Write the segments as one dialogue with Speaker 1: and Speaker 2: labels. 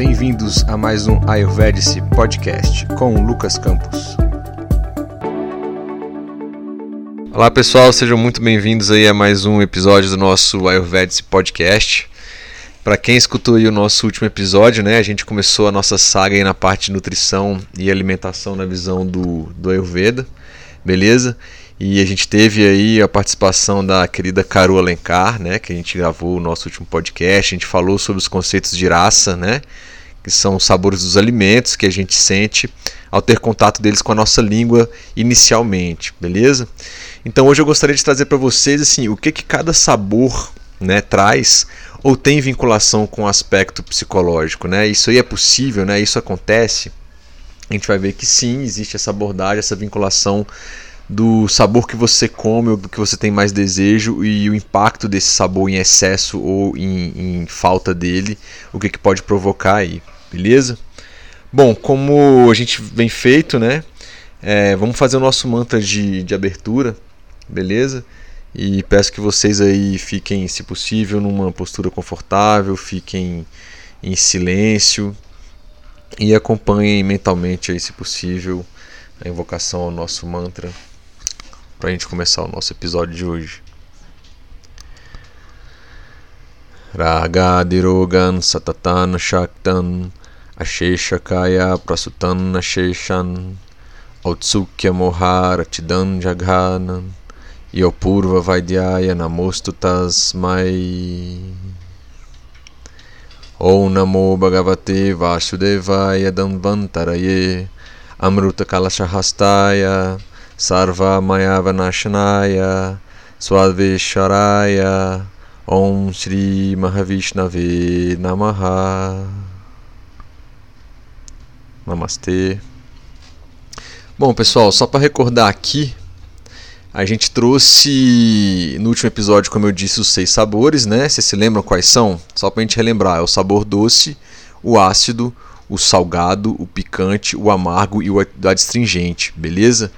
Speaker 1: bem-vindos a mais um Ayurvedic Podcast com Lucas Campos. Olá pessoal, sejam muito bem-vindos aí a mais um episódio do nosso Ayurvedic Podcast. Para quem escutou o nosso último episódio, né, a gente começou a nossa saga aí na parte de nutrição e alimentação na visão do, do Ayurveda, beleza? E a gente teve aí a participação da querida Caru Alencar, né, que a gente gravou o nosso último podcast. A gente falou sobre os conceitos de raça, né, que são os sabores dos alimentos que a gente sente ao ter contato deles com a nossa língua inicialmente, beleza? Então hoje eu gostaria de trazer para vocês assim, o que que cada sabor, né, traz ou tem vinculação com o aspecto psicológico, né? Isso aí é possível, né? Isso acontece. A gente vai ver que sim, existe essa abordagem, essa vinculação do sabor que você come ou do que você tem mais desejo e o impacto desse sabor em excesso ou em, em falta dele, o que, que pode provocar aí, beleza? Bom, como a gente vem feito, né? É, vamos fazer o nosso mantra de, de abertura, beleza? E peço que vocês aí fiquem, se possível, numa postura confortável, fiquem em silêncio e acompanhem mentalmente aí, se possível, a invocação ao nosso mantra para a gente começar o nosso episódio de hoje. Ragadirogan satatan shaktan asheshakaya prasutan asheshan Autsukya moharatidan jaghanan Yopurva Vaidyaya Namostu Tasmai Om Namo Bhagavate Vasudevaya Danvantaraye Amruta Kalashahastaya Sarva Mayavanashanaya Swadvesharaya Om Shri Mahavishnave Namaha Namastê. Bom, pessoal, só para recordar aqui, a gente trouxe no último episódio, como eu disse, os seis sabores, né? Vocês se lembram quais são? Só para a gente relembrar: é o sabor doce, o ácido, o salgado, o picante, o amargo e o adstringente, beleza?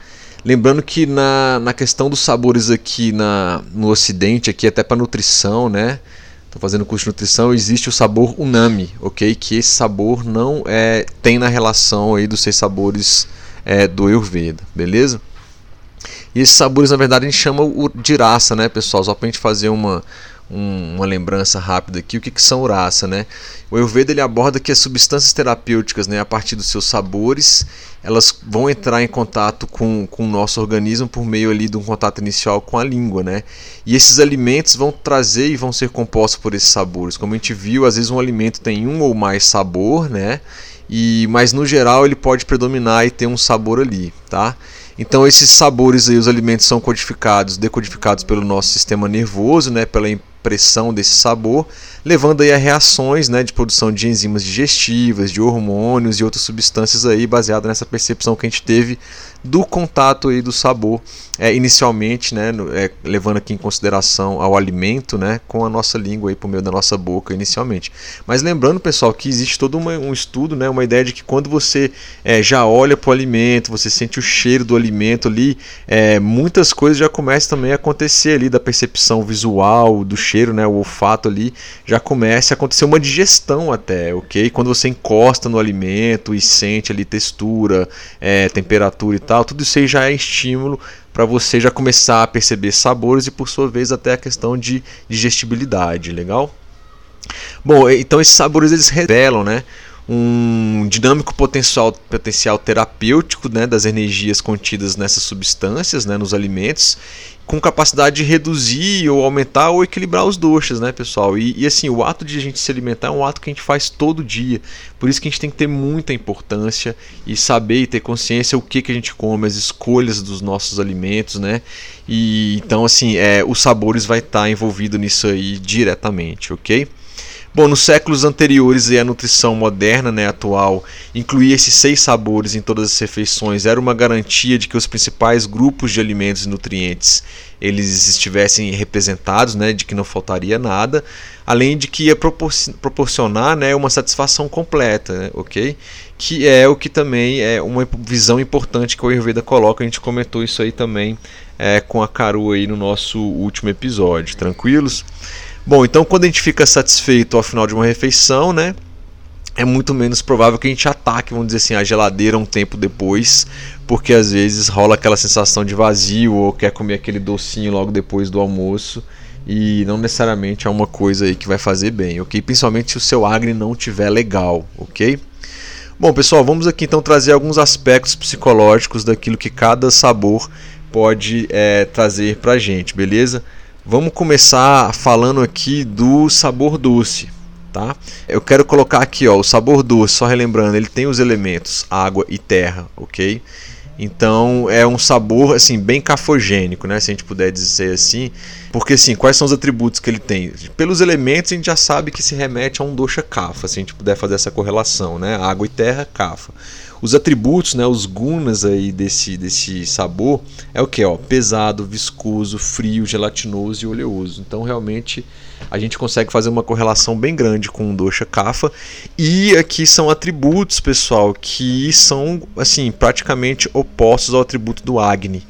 Speaker 1: Lembrando que na, na questão dos sabores aqui na, no ocidente, aqui até para nutrição, né? Estou fazendo curso de nutrição, existe o sabor unami, ok? Que esse sabor não é tem na relação aí dos seis sabores é, do Ayurveda, beleza? E esses sabores, na verdade, a gente chama de raça, né, pessoal? Só para a gente fazer uma, um, uma lembrança rápida aqui, o que, que são raça, né? O Ayurveda ele aborda que as substâncias terapêuticas, né, a partir dos seus sabores, elas vão entrar em contato com, com o nosso organismo por meio ali de um contato inicial com a língua, né? E esses alimentos vão trazer e vão ser compostos por esses sabores. Como a gente viu, às vezes um alimento tem um ou mais sabor, né? E, mas no geral ele pode predominar e ter um sabor ali, tá? Então esses sabores aí, os alimentos são codificados, decodificados pelo nosso sistema nervoso, né, pela pressão desse sabor, levando aí a reações né, de produção de enzimas digestivas, de hormônios e outras substâncias aí baseada nessa percepção que a gente teve do contato aí do sabor é, inicialmente, né, é, levando aqui em consideração ao alimento, né, com a nossa língua aí por meio da nossa boca inicialmente. Mas lembrando, pessoal, que existe todo uma, um estudo, né, uma ideia de que quando você é, já olha para o alimento, você sente o cheiro do alimento ali, é, muitas coisas já começam também a acontecer ali da percepção visual, do cheiro, né, o olfato ali, já começa a acontecer uma digestão até, ok? Quando você encosta no alimento e sente ali textura, é, temperatura e tal, tudo isso aí já é estímulo para você já começar a perceber sabores e por sua vez até a questão de digestibilidade, legal? Bom, então esses sabores eles revelam, né, um dinâmico potencial, potencial terapêutico né, das energias contidas nessas substâncias, né, nos alimentos, com capacidade de reduzir ou aumentar ou equilibrar os doxas, né, pessoal? E, e, assim, o ato de a gente se alimentar é um ato que a gente faz todo dia. Por isso que a gente tem que ter muita importância e saber e ter consciência o que, que a gente come, as escolhas dos nossos alimentos, né? E então, assim, é, os sabores vai estar envolvido nisso aí diretamente, ok? Bom, nos séculos anteriores e a nutrição moderna, né, atual, incluir esses seis sabores em todas as refeições era uma garantia de que os principais grupos de alimentos e nutrientes eles estivessem representados, né, de que não faltaria nada, além de que ia proporcionar, né, uma satisfação completa, né, ok? Que é o que também é uma visão importante que o Ayurveda coloca. A gente comentou isso aí também é, com a Caru aí no nosso último episódio, tranquilos? Bom, então quando a gente fica satisfeito ao final de uma refeição, né? é muito menos provável que a gente ataque, vamos dizer assim, a geladeira um tempo depois, porque às vezes rola aquela sensação de vazio ou quer comer aquele docinho logo depois do almoço e não necessariamente é uma coisa aí que vai fazer bem, ok? Principalmente se o seu agni não tiver legal, ok? Bom, pessoal, vamos aqui então trazer alguns aspectos psicológicos daquilo que cada sabor pode é, trazer pra gente, beleza? Vamos começar falando aqui do sabor doce tá? Eu quero colocar aqui, ó, o sabor doce, só relembrando, ele tem os elementos água e terra, ok? Então é um sabor assim bem cafogênico, né? Se a gente puder dizer assim, porque assim, quais são os atributos que ele tem? Pelos elementos a gente já sabe que se remete a um dosha kafa, se a gente puder fazer essa correlação, né? Água e terra, kafa. Os atributos, né, os gunas aí desse, desse sabor é o que? Pesado, viscoso, frio, gelatinoso e oleoso. Então realmente a gente consegue fazer uma correlação bem grande com o dosha kapha. E aqui são atributos, pessoal, que são assim praticamente opostos ao atributo do Agni.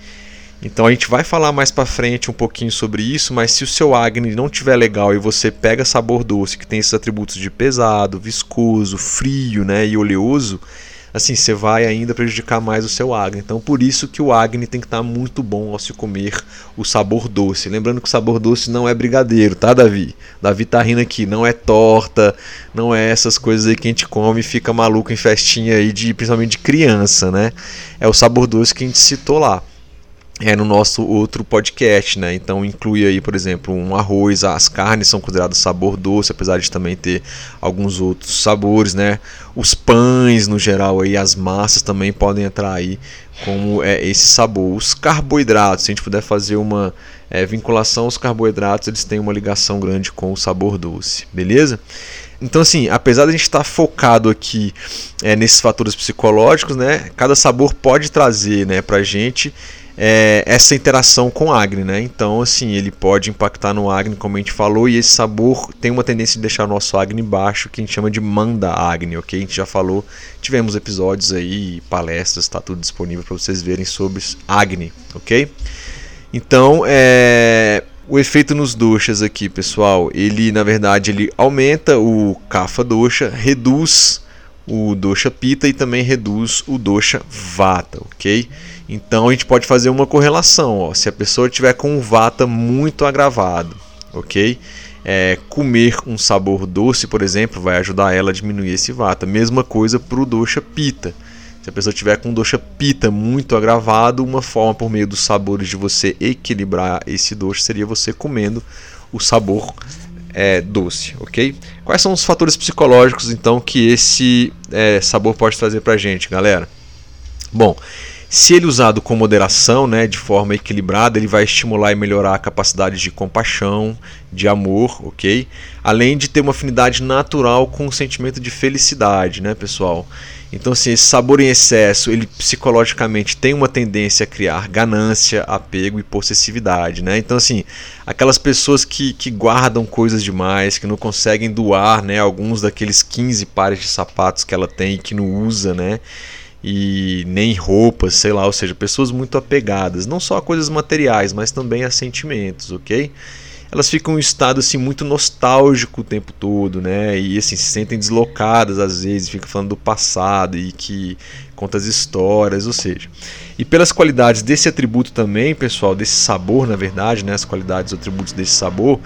Speaker 1: Então a gente vai falar mais para frente um pouquinho sobre isso, mas se o seu Agni não tiver legal e você pega sabor doce, que tem esses atributos de pesado, viscoso, frio, né, e oleoso, assim, você vai ainda prejudicar mais o seu Agni. Então, por isso que o Agni tem que estar muito bom ao se comer o sabor doce. Lembrando que o sabor doce não é brigadeiro, tá, Davi? Davi tá rindo aqui, não é torta, não é essas coisas aí que a gente come e fica maluco em festinha aí, de, principalmente de criança, né? É o sabor doce que a gente citou lá é no nosso outro podcast, né? Então inclui aí, por exemplo, um arroz, as carnes são consideradas sabor doce, apesar de também ter alguns outros sabores, né? Os pães, no geral, aí as massas também podem entrar aí como é esse sabor. Os carboidratos, se a gente puder fazer uma é, vinculação, os carboidratos eles têm uma ligação grande com o sabor doce, beleza? Então, assim, apesar de a gente estar focado aqui é, nesses fatores psicológicos, né? Cada sabor pode trazer, né, pra gente é, essa interação com Agni, né? Então, assim, ele pode impactar no Agni, como a gente falou, e esse sabor tem uma tendência de deixar o nosso Agni baixo, que a gente chama de Manda Agni, ok? A gente já falou, tivemos episódios aí, palestras, está tudo disponível para vocês verem sobre Agni, ok? Então, é, o efeito nos doshas aqui, pessoal, ele na verdade ele aumenta o kapha dosha, reduz o dosha pita e também reduz o dosha vata, ok? Então a gente pode fazer uma correlação. Ó. Se a pessoa tiver com um vata muito agravado, ok? É, comer um sabor doce, por exemplo, vai ajudar ela a diminuir esse vata. Mesma coisa para o dosha pita. Se a pessoa tiver com um dosha pita muito agravado, uma forma por meio dos sabores de você equilibrar esse doce seria você comendo o sabor é, doce, ok? Quais são os fatores psicológicos então que esse é, sabor pode trazer para gente, galera? Bom, se ele usado com moderação, né, de forma equilibrada, ele vai estimular e melhorar a capacidade de compaixão, de amor, ok? Além de ter uma afinidade natural com o sentimento de felicidade, né, pessoal? Então, assim, esse sabor em excesso, ele psicologicamente tem uma tendência a criar ganância, apego e possessividade, né? Então, assim, aquelas pessoas que, que guardam coisas demais, que não conseguem doar, né, alguns daqueles 15 pares de sapatos que ela tem e que não usa, né? E nem roupas, sei lá, ou seja, pessoas muito apegadas, não só a coisas materiais, mas também a sentimentos, ok? Elas ficam em um estado assim muito nostálgico o tempo todo, né? E assim se sentem deslocadas às vezes, ficam falando do passado e que conta as histórias, ou seja. E pelas qualidades desse atributo também, pessoal, desse sabor, na verdade, né, as qualidades e atributos desse sabor,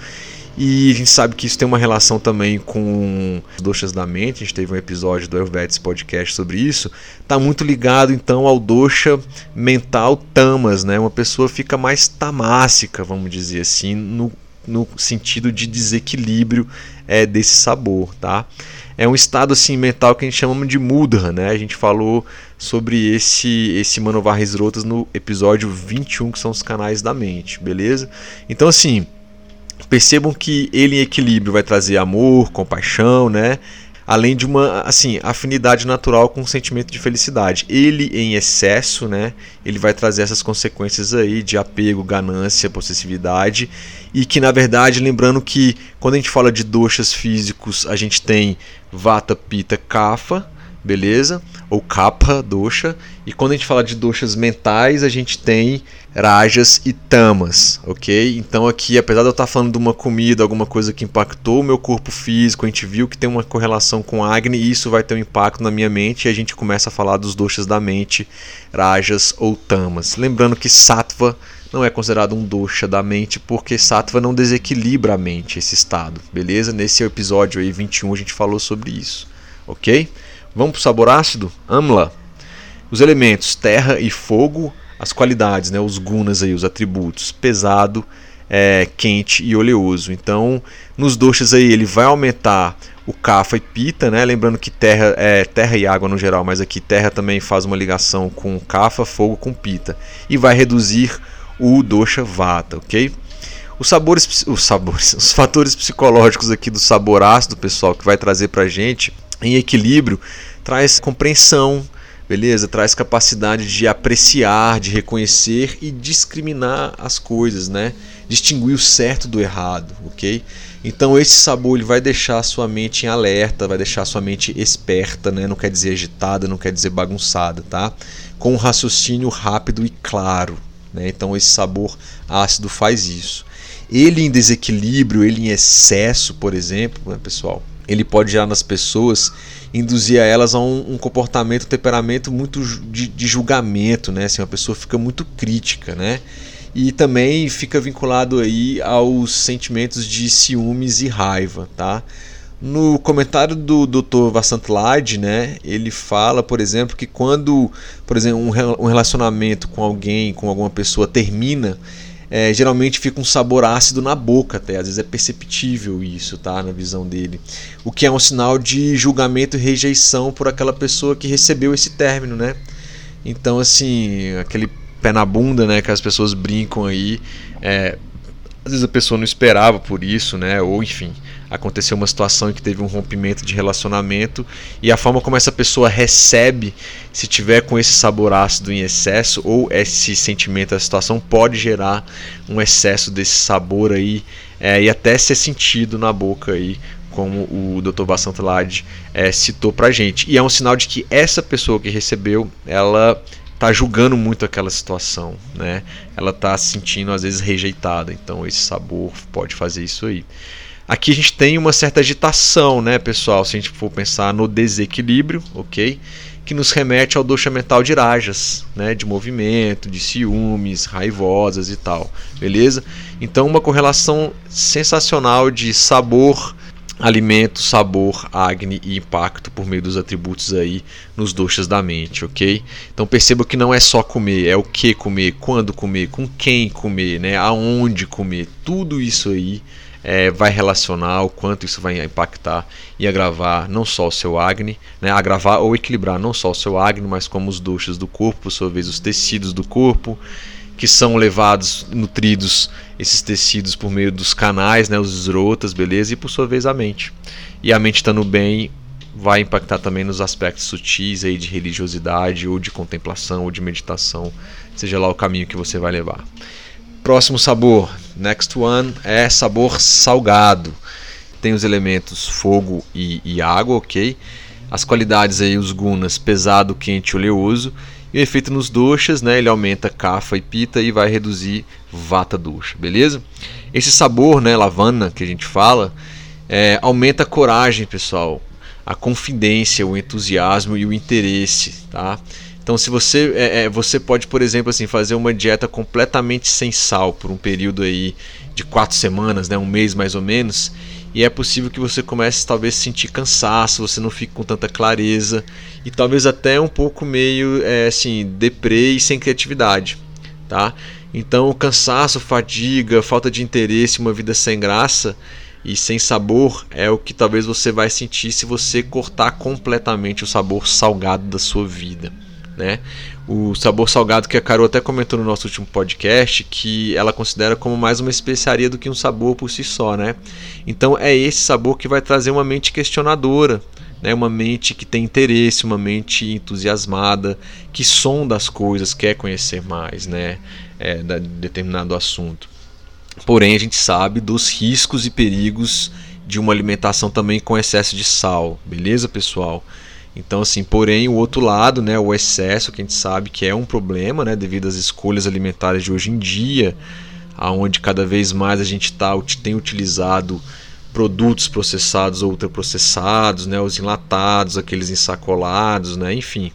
Speaker 1: e a gente sabe que isso tem uma relação também com os doshas da mente. A gente teve um episódio do Ayurvedic Podcast sobre isso. Está muito ligado então ao dosha mental tamas, né? Uma pessoa fica mais tamássica, vamos dizer assim, no, no sentido de desequilíbrio é, desse sabor, tá? É um estado assim mental que a gente chama de mudra, né? A gente falou sobre esse esse Manovarres Rotas no episódio 21, que são os canais da mente, beleza? Então assim, Percebam que ele em equilíbrio vai trazer amor, compaixão, né? Além de uma assim afinidade natural com o sentimento de felicidade. Ele em excesso, né? Ele vai trazer essas consequências aí de apego, ganância, possessividade e que na verdade, lembrando que quando a gente fala de doxas físicos, a gente tem vata, pita, kapha, beleza? Ou capa dosha. E quando a gente fala de doshas mentais, a gente tem rajas e tamas, ok? Então aqui, apesar de eu estar falando de uma comida, alguma coisa que impactou o meu corpo físico, a gente viu que tem uma correlação com Agni e isso vai ter um impacto na minha mente e a gente começa a falar dos doshas da mente, rajas ou tamas. Lembrando que sattva não é considerado um dosha da mente porque sattva não desequilibra a mente, esse estado, beleza? Nesse episódio aí 21 a gente falou sobre isso, ok? Vamos para o sabor ácido? Amla. Os elementos terra e fogo, as qualidades, né, os gunas aí, os atributos, pesado, é, quente e oleoso. Então, nos doshas aí ele vai aumentar o kafa e pita, né? Lembrando que terra é terra e água no geral, mas aqui terra também faz uma ligação com kafa, fogo com pita e vai reduzir o dosha vata, ok? Os sabores, os sabores, os fatores psicológicos aqui do sabor ácido, pessoal, que vai trazer para gente em equilíbrio, traz compreensão, beleza? Traz capacidade de apreciar, de reconhecer e discriminar as coisas, né? Distinguir o certo do errado, ok? Então esse sabor ele vai deixar a sua mente em alerta, vai deixar a sua mente esperta, né? Não quer dizer agitada, não quer dizer bagunçada, tá? Com um raciocínio rápido e claro, né? Então esse sabor ácido faz isso. Ele em desequilíbrio, ele em excesso, por exemplo, né, pessoal, ele pode gerar nas pessoas induzir a elas a um, um comportamento, um temperamento muito de, de, julgamento, né? Assim, uma pessoa fica muito crítica, né? E também fica vinculado aí aos sentimentos de ciúmes e raiva, tá? No comentário do Dr. Vasantlad, né, ele fala, por exemplo, que quando, por exemplo, um relacionamento com alguém, com alguma pessoa termina, é, geralmente fica um sabor ácido na boca até, às vezes é perceptível isso, tá, na visão dele. O que é um sinal de julgamento e rejeição por aquela pessoa que recebeu esse término, né? Então, assim, aquele pé na bunda, né, que as pessoas brincam aí, é, às vezes a pessoa não esperava por isso, né, ou enfim, aconteceu uma situação em que teve um rompimento de relacionamento e a forma como essa pessoa recebe, se tiver com esse sabor ácido em excesso ou esse sentimento da situação pode gerar um excesso desse sabor aí é, e até ser sentido na boca aí como o Dr. Basantlad é, citou pra gente. E é um sinal de que essa pessoa que recebeu, ela tá julgando muito aquela situação, né? Ela tá se sentindo às vezes rejeitada. Então esse sabor pode fazer isso aí. Aqui a gente tem uma certa agitação, né, pessoal? Se a gente for pensar no desequilíbrio, ok? Que nos remete ao dosha mental de rajas, né? De movimento, de ciúmes, raivosas e tal, beleza? Então, uma correlação sensacional de sabor, alimento, sabor, agni e impacto por meio dos atributos aí nos doshas da mente, ok? Então perceba que não é só comer, é o que comer, quando comer, com quem comer, né? Aonde comer, tudo isso aí é, vai relacionar o quanto isso vai impactar e agravar não só o seu acne, né, agravar ou equilibrar não só o seu acne, mas como os duchas do corpo, por sua vez os tecidos do corpo, que são levados, nutridos esses tecidos por meio dos canais, né, os esrotas, beleza, e por sua vez a mente. E a mente estando bem vai impactar também nos aspectos sutis aí de religiosidade ou de contemplação ou de meditação, seja lá o caminho que você vai levar. Próximo sabor, next one, é sabor salgado. Tem os elementos fogo e, e água, ok? As qualidades aí, os gunas, pesado, quente oleoso. E o efeito nos doshas, né? Ele aumenta kafa e pita e vai reduzir vata dosha, beleza? Esse sabor, né, lavana, que a gente fala, é, aumenta a coragem, pessoal, a confidência, o entusiasmo e o interesse, tá? Então, se você, é, é, você pode, por exemplo, assim, fazer uma dieta completamente sem sal por um período aí de quatro semanas, né, um mês mais ou menos, e é possível que você comece talvez a sentir cansaço, você não fique com tanta clareza e talvez até um pouco meio é, assim deprê e sem criatividade, tá? Então, cansaço, fadiga, falta de interesse, uma vida sem graça e sem sabor é o que talvez você vai sentir se você cortar completamente o sabor salgado da sua vida né? O sabor salgado que a Carol até comentou no nosso último podcast, que ela considera como mais uma especiaria do que um sabor por si só, né? Então é esse sabor que vai trazer uma mente questionadora, né? Uma mente que tem interesse, uma mente entusiasmada, que sonda as coisas, quer conhecer mais, né? É, de determinado assunto. Porém, a gente sabe dos riscos e perigos de uma alimentação também com excesso de sal, beleza, pessoal? Então, assim, porém, o outro lado, né, o excesso, que a gente sabe que é um problema, né, devido às escolhas alimentares de hoje em dia, aonde cada vez mais a gente tá, tem utilizado produtos processados ou ultraprocessados, né, os enlatados, aqueles ensacolados, né, enfim.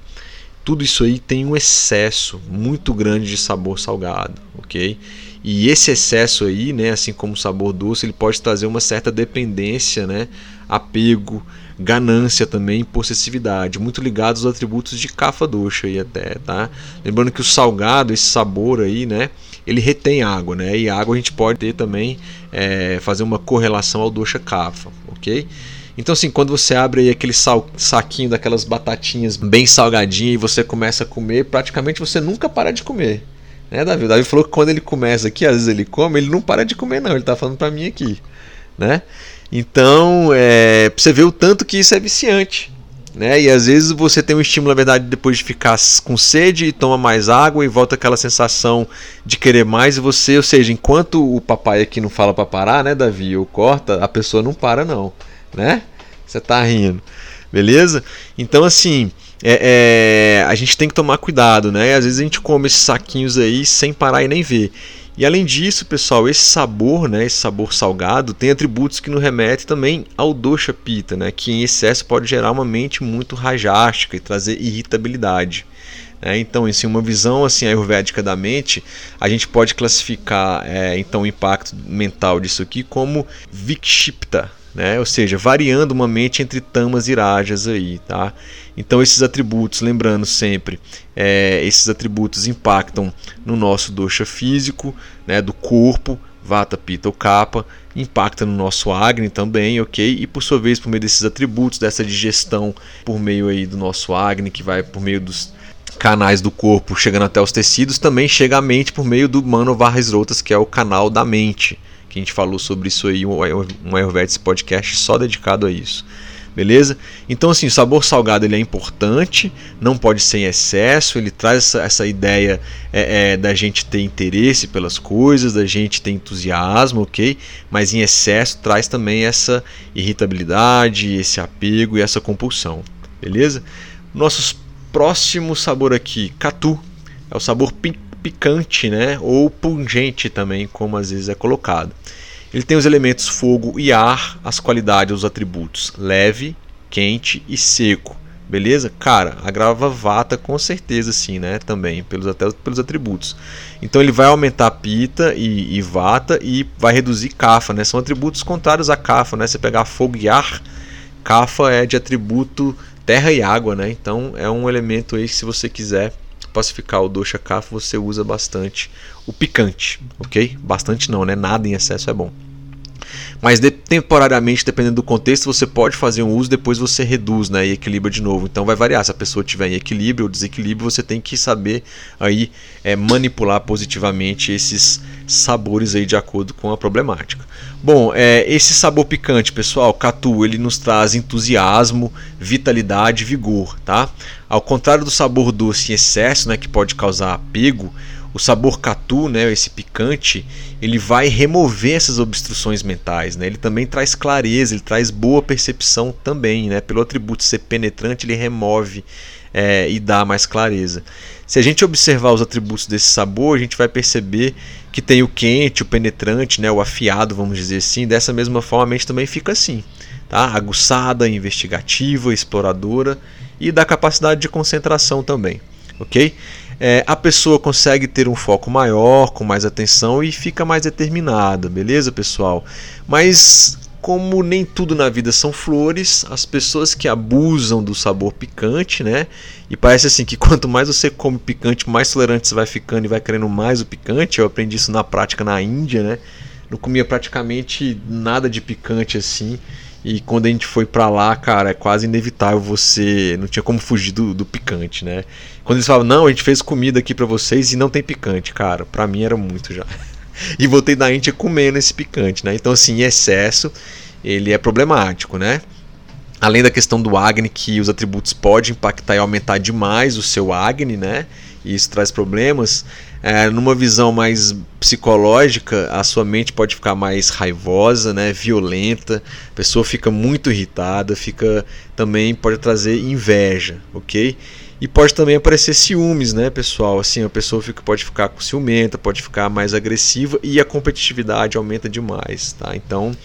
Speaker 1: Tudo isso aí tem um excesso muito grande de sabor salgado, ok? E esse excesso aí, né, assim como o sabor doce, ele pode trazer uma certa dependência, né, apego, ganância também, possessividade, muito ligados aos atributos de cafa doxa aí até, tá? Lembrando que o salgado, esse sabor aí, né, ele retém água, né? E água a gente pode ter também é, fazer uma correlação ao doxa cafa, ok? Então, assim, quando você abre aí aquele sal, saquinho daquelas batatinhas bem salgadinhas e você começa a comer, praticamente você nunca para de comer. Né, Davi? O Davi falou que quando ele começa aqui, às vezes ele come, ele não para de comer, não. Ele tá falando para mim aqui. Né? Então, é, você ver o tanto que isso é viciante. Né? E às vezes você tem um estímulo, na verdade, depois de ficar com sede e toma mais água e volta aquela sensação de querer mais. E você, ou seja, enquanto o papai aqui não fala para parar, né, Davi? Ou corta, a pessoa não para, não né? Você tá rindo, beleza? Então, assim, é, é, a gente tem que tomar cuidado, né? Às vezes a gente come esses saquinhos aí sem parar e nem ver. E além disso, pessoal, esse sabor, né, esse sabor salgado, tem atributos que nos remetem também ao dosha pita, né, que em excesso pode gerar uma mente muito rajástica e trazer irritabilidade. É, então, em uma visão assim ayurvédica da mente, a gente pode classificar é, então o impacto mental disso aqui como vikshipta, né? ou seja, variando uma mente entre tamas e rajas aí, tá? Então esses atributos, lembrando sempre, é, esses atributos impactam no nosso dosha físico, né, do corpo, vata, pitta ou kapha, impacta no nosso agni também, ok? E por sua vez, por meio desses atributos, dessa digestão por meio aí do nosso agni, que vai por meio dos canais do corpo chegando até os tecidos, também chega à mente por meio do Mano Varres que é o canal da mente que a gente falou sobre isso aí, um Ayurvedic podcast só dedicado a isso. Beleza? Então, assim, o sabor salgado ele é importante, não pode ser em excesso, ele traz essa, essa ideia é, é, da gente ter interesse pelas coisas, da gente ter entusiasmo, ok? Mas em excesso traz também essa irritabilidade, esse apego e essa compulsão, beleza? Nossos próximo sabor aqui, catu, é o sabor picante picante, né? Ou pungente também, como às vezes é colocado. Ele tem os elementos fogo e ar, as qualidades, os atributos leve, quente e seco. Beleza? Cara, agrava vata com certeza sim, né? Também, pelos, até pelos atributos. Então ele vai aumentar pita e, e vata e vai reduzir kafa, né? São atributos contrários a kafa, né? Você pegar fogo e ar, kafa é de atributo terra e água, né? Então é um elemento aí que se você quiser pacificar o dosha kapha, você usa bastante o picante, ok? Bastante não, né? Nada em excesso é bom. Mas de, temporariamente, dependendo do contexto, você pode fazer um uso, depois você reduz né, e equilibra de novo. Então vai variar. Se a pessoa tiver em equilíbrio ou desequilíbrio, você tem que saber aí é, manipular positivamente esses sabores aí de acordo com a problemática. Bom, é, esse sabor picante, pessoal, catu, ele nos traz entusiasmo, vitalidade, vigor, tá? Ao contrário do sabor doce em excesso, né, que pode causar apego, o sabor catu, né, esse picante, ele vai remover essas obstruções mentais, né? Ele também traz clareza, ele traz boa percepção também, né? Pelo atributo ser penetrante, ele remove é, e dá mais clareza. Se a gente observar os atributos desse sabor, a gente vai perceber que tem o quente, o penetrante, né, o afiado, vamos dizer assim. Dessa mesma forma, a mente também fica assim, tá? Aguçada, investigativa, exploradora e da capacidade de concentração também, ok? é, a pessoa consegue ter um foco maior, com mais atenção e fica mais determinada, beleza, pessoal? Mas como nem tudo na vida são flores, as pessoas que abusam do sabor picante, né? E parece assim que quanto mais você come picante, mais tolerante você vai ficando e vai querendo mais o picante. Eu aprendi isso na prática na Índia, né? Não comia praticamente nada de picante assim. E quando a gente foi para lá, cara, é quase inevitável você. Não tinha como fugir do, do picante, né? Quando eles falavam, não, a gente fez comida aqui para vocês e não tem picante, cara, pra mim era muito já. e voltei da Índia comendo esse picante, né? Então, assim, em excesso, ele é problemático, né? Além da questão do Agni, que os atributos podem impactar e aumentar demais o seu Agni, né? E isso traz problemas, é, numa visão mais psicológica, a sua mente pode ficar mais raivosa, né, violenta, a pessoa fica muito irritada, fica também pode trazer inveja, ok? E pode também aparecer ciúmes, né, pessoal? Assim, a pessoa fica, pode ficar com ciumenta, pode ficar mais agressiva e a competitividade aumenta demais, tá? Então,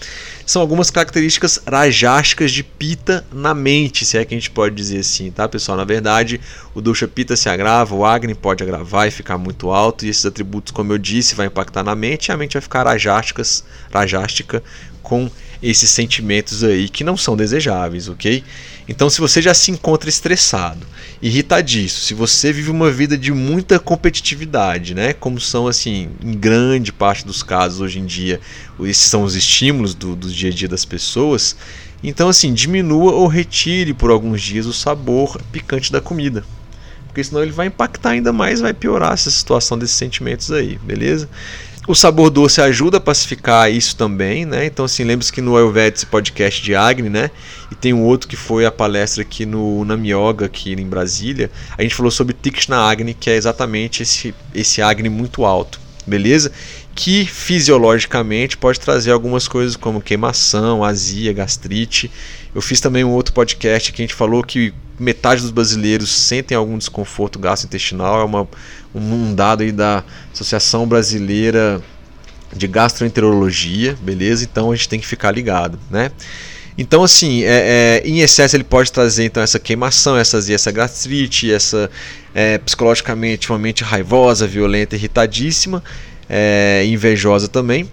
Speaker 1: são algumas características rajásticas de Pita na mente, se é que a gente pode dizer assim, tá, pessoal? Na verdade, o Dosha Pita se agrava, o Agni pode agravar e ficar muito alto, e esses atributos, como eu disse, vai impactar na mente, e a mente vai ficar rajástica com esses sentimentos aí que não são desejáveis, ok? Então, se você já se encontra estressado, irritadiço, se você vive uma vida de muita competitividade, né, como são assim, em grande parte dos casos hoje em dia, esses são os estímulos do, do dia a dia das pessoas, então assim, diminua ou retire por alguns dias o sabor picante da comida. Porque senão ele vai impactar ainda mais, vai piorar essa situação desses sentimentos aí, beleza? O sabor doce ajuda a pacificar isso também, né? Então, assim, lembre-se que no Ayurvedic podcast de Agni, né? E tem um outro que foi a palestra aqui no Nami Yoga, aqui em Brasília. A gente falou sobre Tikshna Agni, que é exatamente esse, esse Agni muito alto, beleza? Que fisiologicamente pode trazer algumas coisas como queimação, azia, gastrite. Eu fiz também um outro podcast que a gente falou que metade dos brasileiros sentem algum desconforto gastrointestinal. É uma, um dado aí da Associação Brasileira de Gastroenterologia, beleza? Então a gente tem que ficar ligado, né? Então, assim, é, é, em excesso ele pode trazer então essa queimação, essa, essa gastrite, essa é, psicologicamente uma mente raivosa, violenta, irritadíssima, é, invejosa também.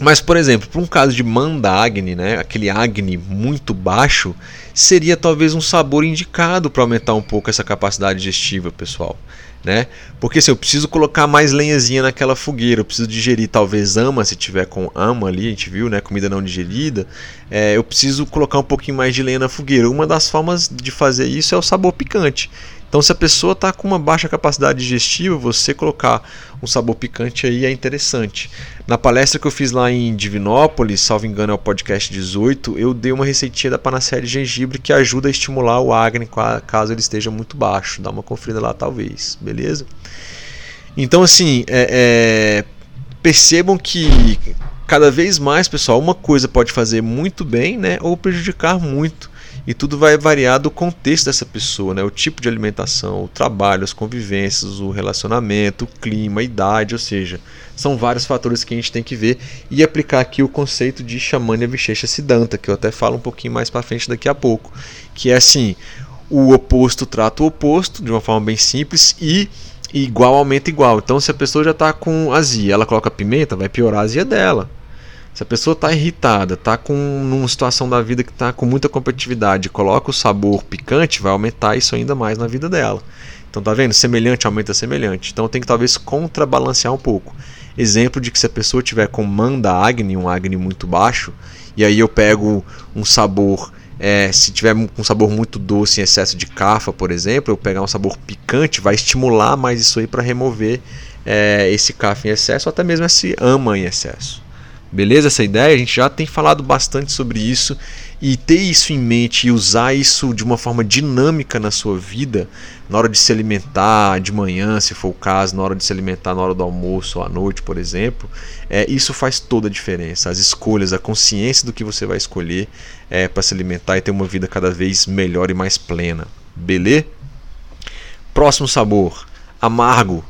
Speaker 1: Mas, por exemplo, para um caso de manda agni, né, aquele agni muito baixo, seria talvez um sabor indicado para aumentar um pouco essa capacidade digestiva, pessoal. Né? Porque se assim, eu preciso colocar mais lenhazinha naquela fogueira, eu preciso digerir talvez ama, se tiver com ama ali, a gente viu, né, comida não digerida, é, eu preciso colocar um pouquinho mais de lenha na fogueira. Uma das formas de fazer isso é o sabor picante. Então, se a pessoa está com uma baixa capacidade digestiva, você colocar um sabor picante aí é interessante. Na palestra que eu fiz lá em Divinópolis, salvo engano é o podcast 18, eu dei uma receitinha da panaceia de gengibre que ajuda a estimular o acne caso ele esteja muito baixo. Dá uma conferida lá talvez, beleza? Então, assim, é, é, percebam que cada vez mais, pessoal, uma coisa pode fazer muito bem, né, ou prejudicar muito. E tudo vai variar do contexto dessa pessoa, né? o tipo de alimentação, o trabalho, as convivências, o relacionamento, o clima, a idade, ou seja, são vários fatores que a gente tem que ver e aplicar aqui o conceito de Shamanya Vishesha Siddhanta, que eu até falo um pouquinho mais para frente daqui a pouco, que é assim, o oposto trata o oposto de uma forma bem simples e igual aumenta igual. Então se a pessoa já está com azia, ela coloca pimenta, vai piorar a azia dela. Se a pessoa está irritada, está com numa situação da vida que está com muita competitividade, coloca o sabor picante, vai aumentar isso ainda mais na vida dela. Então tá vendo? Semelhante aumenta semelhante. Então tem que talvez contrabalancear um pouco. Exemplo de que se a pessoa tiver com manda agni, um agni muito baixo, e aí eu pego um sabor, é, se tiver um sabor muito doce em excesso de cafa, por exemplo, eu pegar um sabor picante, vai estimular mais isso aí para remover é, esse cafa em excesso, ou até mesmo esse ama em excesso. Beleza? Essa ideia, a gente já tem falado bastante sobre isso e ter isso em mente e usar isso de uma forma dinâmica na sua vida, na hora de se alimentar de manhã, se for o caso, na hora de se alimentar na hora do almoço ou à noite, por exemplo, é, isso faz toda a diferença. As escolhas, a consciência do que você vai escolher é, para se alimentar e ter uma vida cada vez melhor e mais plena. Beleza? Próximo sabor: amargo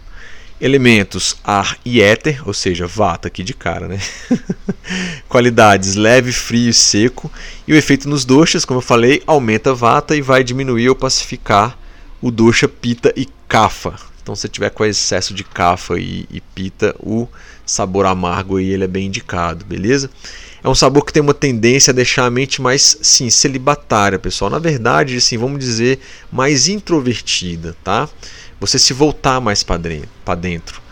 Speaker 1: Elementos ar e éter, ou seja, vata aqui de cara, né? Qualidades leve, frio e seco. E o efeito nos doshas, como eu falei, aumenta vata e vai diminuir ou pacificar o dosha pita e kapha. Então, se tiver com excesso de kapha e, e pita, o sabor amargo aí ele é bem indicado, beleza? É um sabor que tem uma tendência a deixar a mente mais, sim, celibatária, pessoal. Na verdade, assim, vamos dizer, mais introvertida, tá? Você se voltar mais para dentro.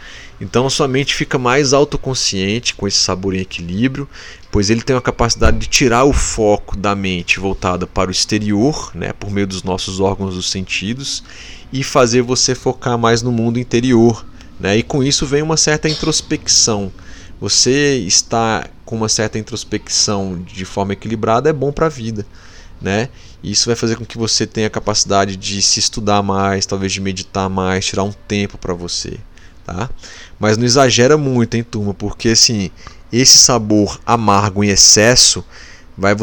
Speaker 1: Então a sua mente fica mais autoconsciente com esse sabor em equilíbrio, pois ele tem a capacidade de tirar o foco da mente voltada para o exterior, né, por meio dos nossos órgãos dos sentidos, e fazer você focar mais no mundo interior. Né? E com isso vem uma certa introspecção. Você está com uma certa introspecção de forma equilibrada é bom para a vida. Né? Isso vai fazer com que você tenha a capacidade de se estudar mais, talvez de meditar mais, tirar um tempo para você, tá? Mas não exagera muito, hein, turma, porque assim, esse sabor amargo em excesso vai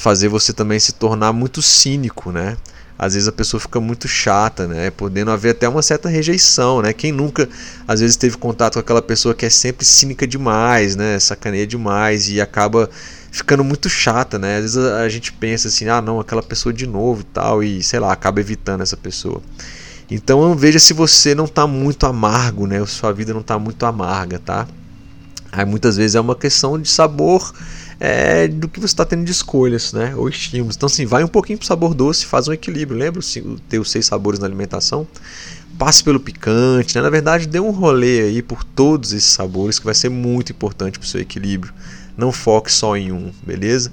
Speaker 1: fazer você também se tornar muito cínico, né? Às vezes a pessoa fica muito chata, né? Podendo haver até uma certa rejeição, né? Quem nunca, às vezes, teve contato com aquela pessoa que é sempre cínica demais, né? Sacaneia demais e acaba ficando muito chata, né? Às vezes a, gente pensa assim, ah, não, aquela pessoa de novo e tal, e sei lá, acaba evitando essa pessoa. Então veja se você não está muito amargo, né? Sua vida não está muito amarga, tá? Aí muitas vezes é uma questão de sabor é, do que você está tendo de escolhas, né? Ou estímulos. Então, assim, vai um pouquinho para o sabor doce, faz um equilíbrio. Lembra ter os seis sabores na alimentação? Passe pelo picante, né? Na verdade, dê um rolê aí por todos esses sabores que vai ser muito importante para o seu equilíbrio. Não foque só em um, beleza?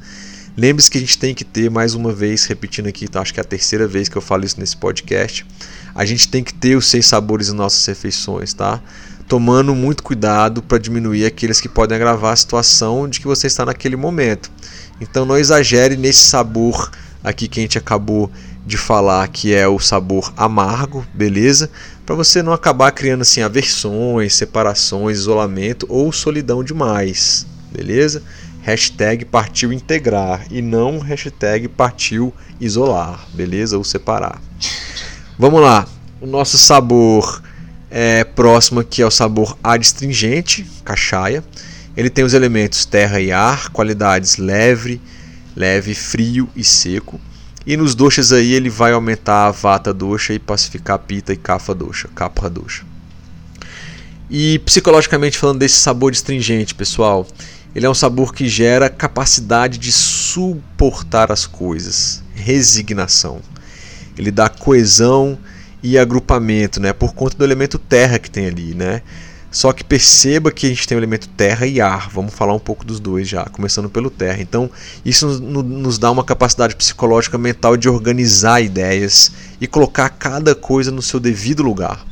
Speaker 1: Lembre-se que a gente tem que ter, mais uma vez, repetindo aqui, tá? acho que é a terceira vez que eu falo isso nesse podcast. A gente tem que ter os seis sabores em nossas refeições, tá? Tomando muito cuidado para diminuir aqueles que podem agravar a situação de que você está naquele momento. Então não exagere nesse sabor aqui que a gente acabou de falar, que é o sabor amargo, beleza? Para você não acabar criando assim aversões, separações, isolamento ou solidão demais beleza? Hashtag partiu integrar e não hashtag partiu isolar, beleza? Ou separar. Vamos lá, o nosso sabor é próximo aqui é o sabor adstringente, cachaia. Ele tem os elementos terra e ar, qualidades leve, leve, frio e seco. E nos doxas aí ele vai aumentar a vata doxa e pacificar a pita e kapha doxa, kapha doxa. E psicologicamente falando desse sabor astringente, pessoal, ele é um sabor que gera capacidade de suportar as coisas, resignação. Ele dá coesão e agrupamento, né, por conta do elemento terra que tem ali, né? Só que perceba que a gente tem o elemento terra e ar. Vamos falar um pouco dos dois já, começando pelo terra. Então, isso nos dá uma capacidade psicológica mental de organizar ideias e colocar cada coisa no seu devido lugar.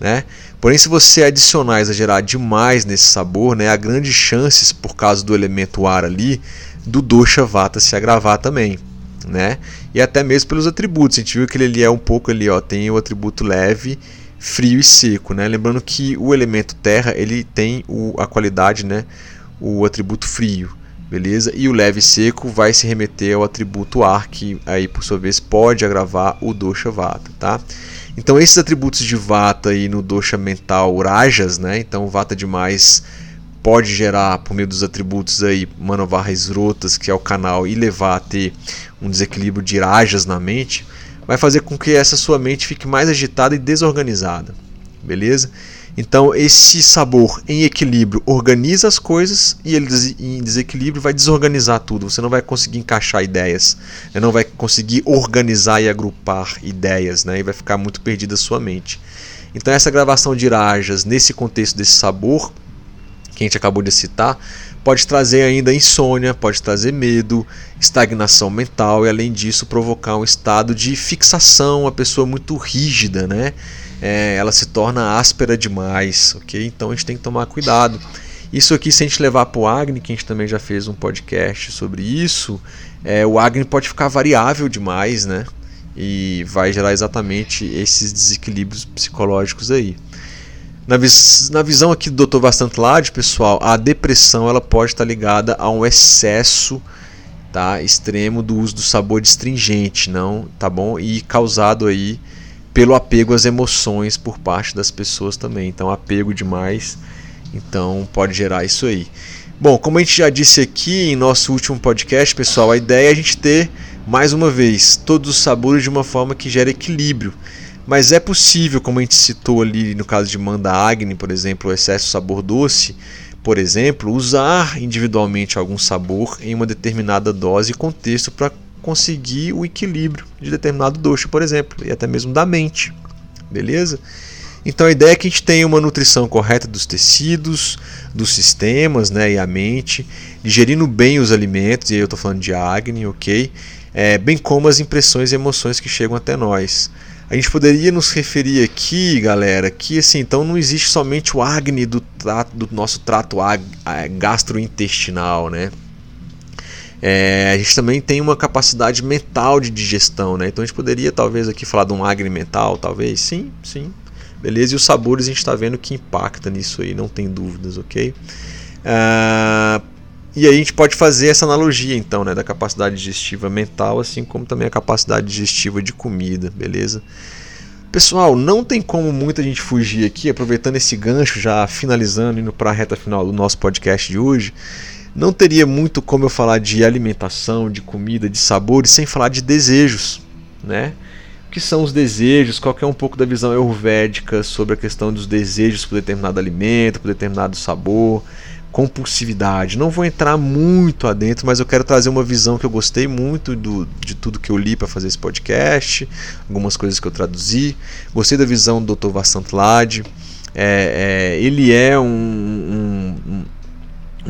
Speaker 1: Né? Porém, se você adicionar exagerar demais nesse sabor, né, há grandes chances, por causa do elemento ar ali, do dosha vata se agravar também. Né? E até mesmo pelos atributos. A gente viu que ele ali é um pouco ali, ó, tem o atributo leve, frio e seco, né? Lembrando que o elemento terra, ele tem o, a qualidade, né, o atributo frio, beleza? E o leve e seco vai se remeter ao atributo ar, que aí por sua vez pode agravar o dosha vata, tá? Então esses atributos de Vata aí no dosha mental Rajas, né? Então Vata demais pode gerar por meio dos atributos aí Manovarras rotas, que é o canal, e levar a ter um desequilíbrio de Rajas na mente, vai fazer com que essa sua mente fique mais agitada e desorganizada. Beleza? Então, esse sabor em equilíbrio organiza as coisas e ele em desequilíbrio vai desorganizar tudo. Você não vai conseguir encaixar ideias, né? não vai conseguir organizar e agrupar ideias, né? e vai ficar muito perdida a sua mente. Então, essa gravação de irajas, nesse contexto desse sabor, que a gente acabou de citar, pode trazer ainda insônia, pode trazer medo, estagnação mental e, além disso, provocar um estado de fixação, uma pessoa muito rígida, né? É, ela se torna áspera demais, ok? Então a gente tem que tomar cuidado. Isso aqui, se a gente levar para o Agni, que a gente também já fez um podcast sobre isso, é, o Agni pode ficar variável demais, né? E vai gerar exatamente esses desequilíbrios psicológicos aí. Na, vis na visão aqui do Dr. Vastantlad, pessoal, a depressão ela pode estar ligada a um excesso tá, extremo do uso do sabor astringente, não, tá bom? E causado aí pelo apego às emoções por parte das pessoas também. Então, apego demais, então pode gerar isso aí. Bom, como a gente já disse aqui em nosso último podcast, pessoal, a ideia é a gente ter mais uma vez todos os sabores de uma forma que gere equilíbrio. Mas é possível, como a gente citou ali no caso de Manda Agni, por exemplo, o excesso de sabor doce, por exemplo, usar individualmente algum sabor em uma determinada dose e contexto para conseguir o equilíbrio de determinado dosha, por exemplo, e até mesmo da mente. Beleza? Então a ideia é que a gente tenha uma nutrição correta dos tecidos, dos sistemas né, e a mente, digerindo bem os alimentos, e aí eu estou falando de Agni, ok? É, bem como as impressões e emoções que chegam até nós. A gente poderia nos referir aqui, galera, que assim, então não existe somente o Agni do, trato, do nosso trato gastrointestinal, né? É, a gente também tem uma capacidade mental de digestão, né? Então a gente poderia talvez aqui falar de um agni mental, talvez, sim, sim, beleza. E os sabores a gente está vendo que impacta nisso aí, não tem dúvidas, ok? Uh, e aí a gente pode fazer essa analogia então, né, da capacidade digestiva mental, assim como também a capacidade digestiva de comida, beleza? Pessoal, não tem como muita gente fugir aqui, aproveitando esse gancho, já finalizando, indo para a reta final do nosso podcast de hoje. Não teria muito como eu falar de alimentação, de comida, de sabores, sem falar de desejos, né? O que são os desejos? Qual é um pouco da visão ayurvédica sobre a questão dos desejos por determinado alimento, por determinado sabor, compulsividade. Não vou entrar muito adentro, mas eu quero trazer uma visão que eu gostei muito do, de tudo que eu li para fazer esse podcast, algumas coisas que eu traduzi. Gostei da visão do Dr. Vassant Lad. É, é, ele é um, um,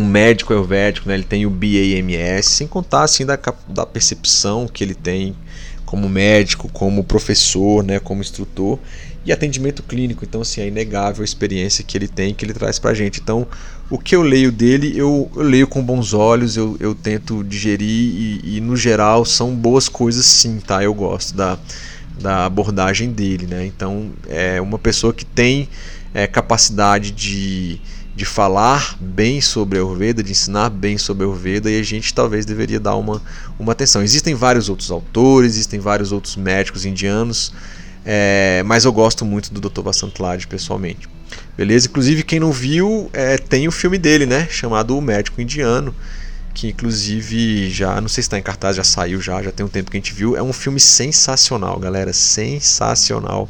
Speaker 1: um médico ayurvédico, né? ele tem o BAMS, sem contar assim, da, da percepção que ele tem como médico, como professor, né, como instrutor e atendimento clínico. Então, assim, é inegável a experiência que ele tem, que ele traz para a gente. Então, o que eu leio dele, eu, eu leio com bons olhos, eu, eu tento digerir e, e, no geral, são boas coisas sim, tá? Eu gosto da, da abordagem dele, né? Então, é uma pessoa que tem é, capacidade de, de falar bem sobre a Ayurveda, de ensinar bem sobre a Ayurveda, e a gente talvez deveria dar uma, uma atenção. Existem vários outros autores, existem vários outros médicos indianos, é, mas eu gosto muito do Dr. Vasantlad pessoalmente. Beleza? Inclusive, quem não viu, é, tem o filme dele, né? Chamado O Médico Indiano. Que inclusive já, não sei se está em cartaz, já saiu já, já tem um tempo que a gente viu. É um filme sensacional, galera. Sensacional.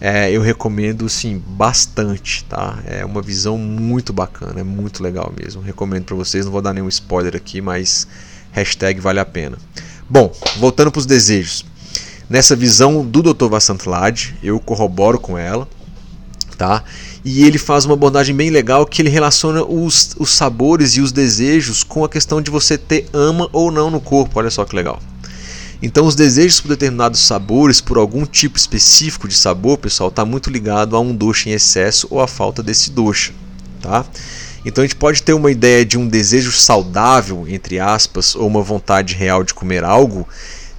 Speaker 1: É, eu recomendo sim bastante, tá? É uma visão muito bacana, é muito legal mesmo. Recomendo para vocês, não vou dar nenhum spoiler aqui, mas hashtag vale a pena. Bom, voltando para os desejos. Nessa visão do Dr. Vasantlad, eu corroboro com ela, tá? E ele faz uma abordagem bem legal que ele relaciona os, os sabores e os desejos com a questão de você ter ama ou não no corpo. Olha só que legal. Então, os desejos por determinados sabores, por algum tipo específico de sabor, pessoal, está muito ligado a um doce em excesso ou a falta desse doce, tá? Então, a gente pode ter uma ideia de um desejo saudável, entre aspas, ou uma vontade real de comer algo,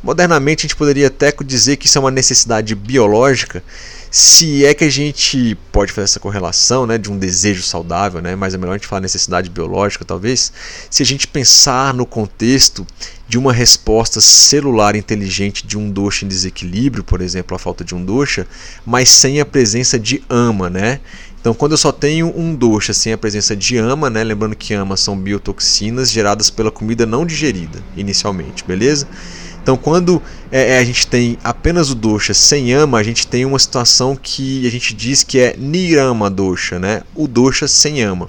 Speaker 1: Modernamente a gente poderia até dizer que isso é uma necessidade biológica, se é que a gente pode fazer essa correlação né, de um desejo saudável, né, mas é melhor a gente falar necessidade biológica talvez, se a gente pensar no contexto de uma resposta celular inteligente de um doxa em desequilíbrio, por exemplo, a falta de um doxa, mas sem a presença de ama, né? Então, quando eu só tenho um doxa sem a presença de ama, né? Lembrando que ama são biotoxinas geradas pela comida não digerida inicialmente, beleza? Então, quando é, é, a gente tem apenas o dosha sem ama, a gente tem uma situação que a gente diz que é nirama dosha, né? o dosha sem ama.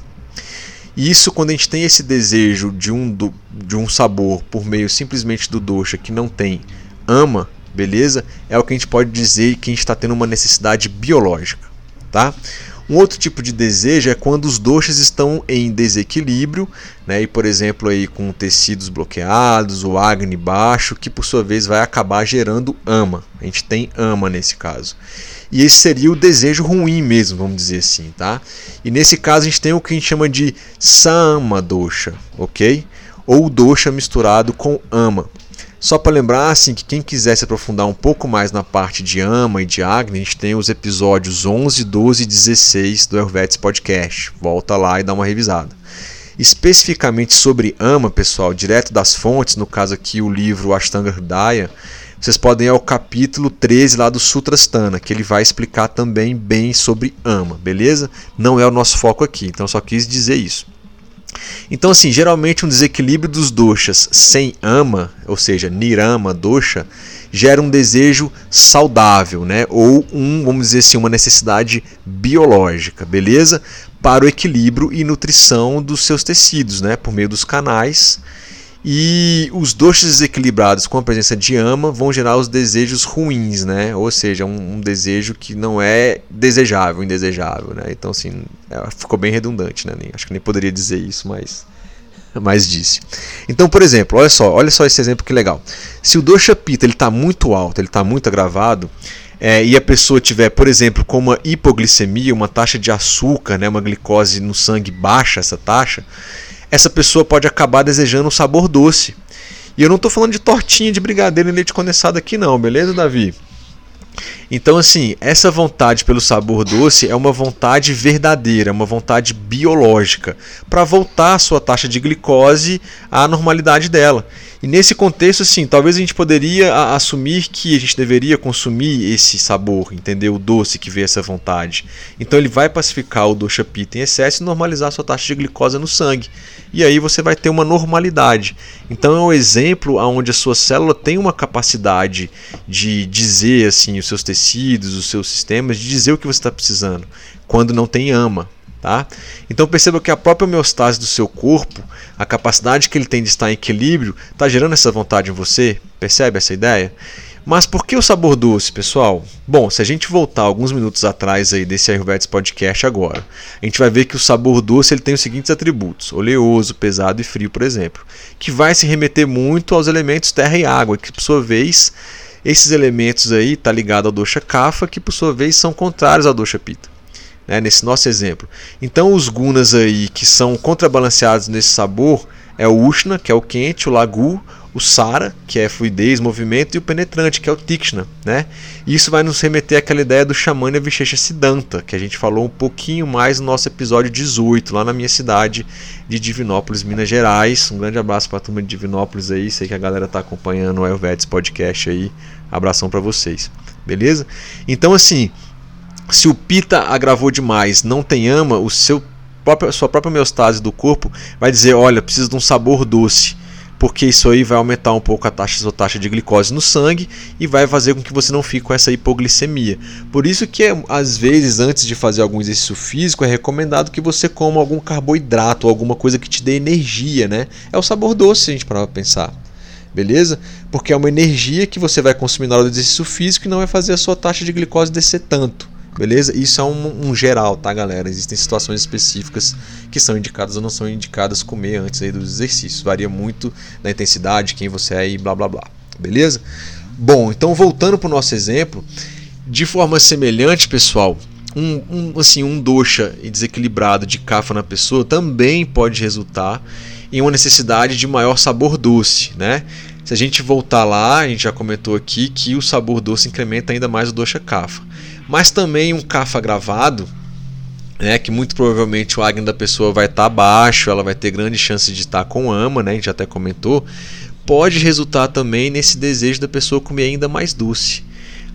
Speaker 1: E isso, quando a gente tem esse desejo de um, do, de um sabor por meio simplesmente do dosha que não tem ama, beleza? É o que a gente pode dizer que a gente está tendo uma necessidade biológica. Tá? Um outro tipo de desejo é quando os doxas estão em desequilíbrio, né, e por exemplo aí com tecidos bloqueados, o agni baixo, que por sua vez vai acabar gerando ama. A gente tem ama nesse caso. E esse seria o desejo ruim mesmo, vamos dizer assim, tá? E nesse caso a gente tem o que a gente chama de sama dosha, ok? Ou dosha misturado com ama. Só para lembrar assim, que quem quiser se aprofundar um pouco mais na parte de Ama e de Agni, a gente tem os episódios 11, 12 e 16 do Helvetes Podcast. Volta lá e dá uma revisada. Especificamente sobre Ama, pessoal, direto das fontes, no caso aqui o livro Ashtanga Hridaya, vocês podem ir ao capítulo 13 lá do Sutrastana, que ele vai explicar também bem sobre Ama, beleza? Não é o nosso foco aqui, então só quis dizer isso. Então, assim, geralmente um desequilíbrio dos doshas sem ama, ou seja, nirama, dosha, gera um desejo saudável, né? Ou um, vamos dizer assim, uma necessidade biológica, beleza? Para o equilíbrio e nutrição dos seus tecidos, né? Por meio dos canais e os doces desequilibrados com a presença de ama vão gerar os desejos ruins, né? Ou seja, um, um desejo que não é desejável, indesejável, né? Então, assim, é, ficou bem redundante, né? Nem, acho que nem poderia dizer isso, mas, mas disse. Então, por exemplo, olha só, olha só esse exemplo que legal. Se o dosha pita está muito alto, ele está muito agravado, é, e a pessoa tiver, por exemplo, com uma hipoglicemia, uma taxa de açúcar, né, uma glicose no sangue baixa, essa taxa, essa pessoa pode acabar desejando um sabor doce. E eu não estou falando de tortinha de brigadeiro e leite condensado aqui não, beleza, Davi? Então, assim, essa vontade pelo sabor doce é uma vontade verdadeira, uma vontade biológica, para voltar a sua taxa de glicose à normalidade dela. E nesse contexto, assim, talvez a gente poderia assumir que a gente deveria consumir esse sabor, entender o doce que vê essa vontade. Então ele vai pacificar o dosha pita em excesso e normalizar a sua taxa de glicose no sangue. E aí você vai ter uma normalidade. Então é um exemplo onde a sua célula tem uma capacidade de dizer assim os seus tecidos, os seus sistemas, de dizer o que você está precisando, quando não tem ama. Tá? Então perceba que a própria homeostase do seu corpo, a capacidade que ele tem de estar em equilíbrio, está gerando essa vontade em você. Percebe essa ideia? Mas por que o sabor doce, pessoal? Bom, se a gente voltar alguns minutos atrás aí desse Ayurvedas Podcast agora, a gente vai ver que o sabor doce ele tem os seguintes atributos: oleoso, pesado e frio, por exemplo, que vai se remeter muito aos elementos terra e água, que por sua vez esses elementos aí tá ligado ao dosha kapha, que por sua vez são contrários ao dosha pitta né, nesse nosso exemplo. Então os gunas aí que são contrabalanceados nesse sabor é o Ushna, que é o quente, o Lagu, o Sara, que é fluidez, movimento, e o penetrante, que é o Tikshna. Né? E isso vai nos remeter àquela ideia do Shamanya Vishesha Siddhanta, que a gente falou um pouquinho mais no nosso episódio 18, lá na minha cidade de Divinópolis, Minas Gerais. Um grande abraço para a turma de Divinópolis aí, sei que a galera está acompanhando o Ayurvedes Podcast aí. Abração para vocês, beleza? Então assim, se o pita agravou demais, não tem ama, o seu próprio, sua própria homeostase do corpo vai dizer, olha, precisa de um sabor doce, porque isso aí vai aumentar um pouco a taxa, a sua taxa de glicose no sangue e vai fazer com que você não fique com essa hipoglicemia. Por isso que às vezes antes de fazer algum exercício físico é recomendado que você coma algum carboidrato ou alguma coisa que te dê energia, né? É o sabor doce, a gente para pensar. Beleza? Porque é uma energia que você vai consumir na hora do exercício físico e não vai fazer a sua taxa de glicose descer tanto. Beleza? Isso é um, um, geral, tá, galera? Existem situações específicas que são indicadas ou não são indicadas comer antes aí dos exercícios. Varia muito da intensidade, quem você é e blá blá blá. Beleza? Bom, então voltando para o nosso exemplo, de forma semelhante, pessoal, um, um, assim, um dosha e desequilibrado de cafa na pessoa também pode resultar em uma necessidade de maior sabor doce, né? Se a gente voltar lá, a gente já comentou aqui que o sabor doce incrementa ainda mais o dosha kafa mas também um CAFA gravado, né, que muito provavelmente o Agni da pessoa vai estar tá baixo, ela vai ter grande chance de estar tá com ama, né, a gente até comentou, pode resultar também nesse desejo da pessoa comer ainda mais doce.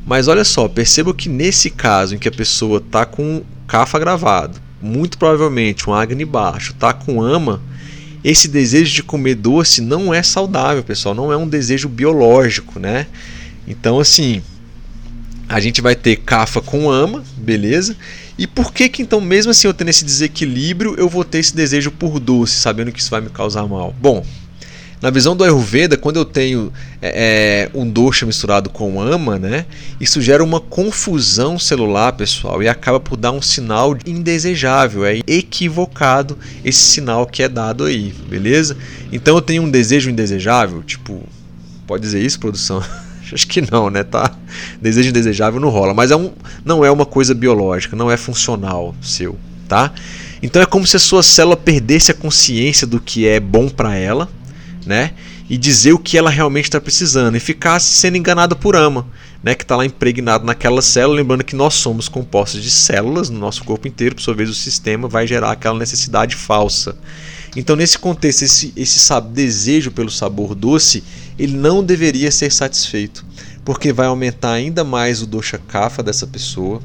Speaker 1: Mas olha só, perceba que nesse caso em que a pessoa está com CAFA gravado, muito provavelmente um Agni baixo, está com ama, esse desejo de comer doce não é saudável, pessoal, não é um desejo biológico, né? Então, assim, a gente vai ter Cafa com ama, beleza? E por que que então, mesmo assim eu tendo esse desequilíbrio, eu vou ter esse desejo por doce, sabendo que isso vai me causar mal? Bom, na visão do Ayurveda, quando eu tenho é, é, um dosha misturado com ama, né, isso gera uma confusão celular, pessoal, e acaba por dar um sinal indesejável, é equivocado esse sinal que é dado aí, beleza? Então eu tenho um desejo indesejável, tipo, pode dizer isso, produção? Acho que não, né? Tá? Desejo indesejável não rola. Mas é um, não é uma coisa biológica, não é funcional seu, tá? Então é como se a sua célula perdesse a consciência do que é bom para ela, né? E dizer o que ela realmente está precisando e ficasse sendo enganada por ama, né? Que está lá impregnado naquela célula. Lembrando que nós somos compostos de células no nosso corpo inteiro, por sua vez o sistema vai gerar aquela necessidade falsa. Então, nesse contexto, esse, esse desejo pelo sabor doce ele não deveria ser satisfeito, porque vai aumentar ainda mais o dosha kapha dessa pessoa,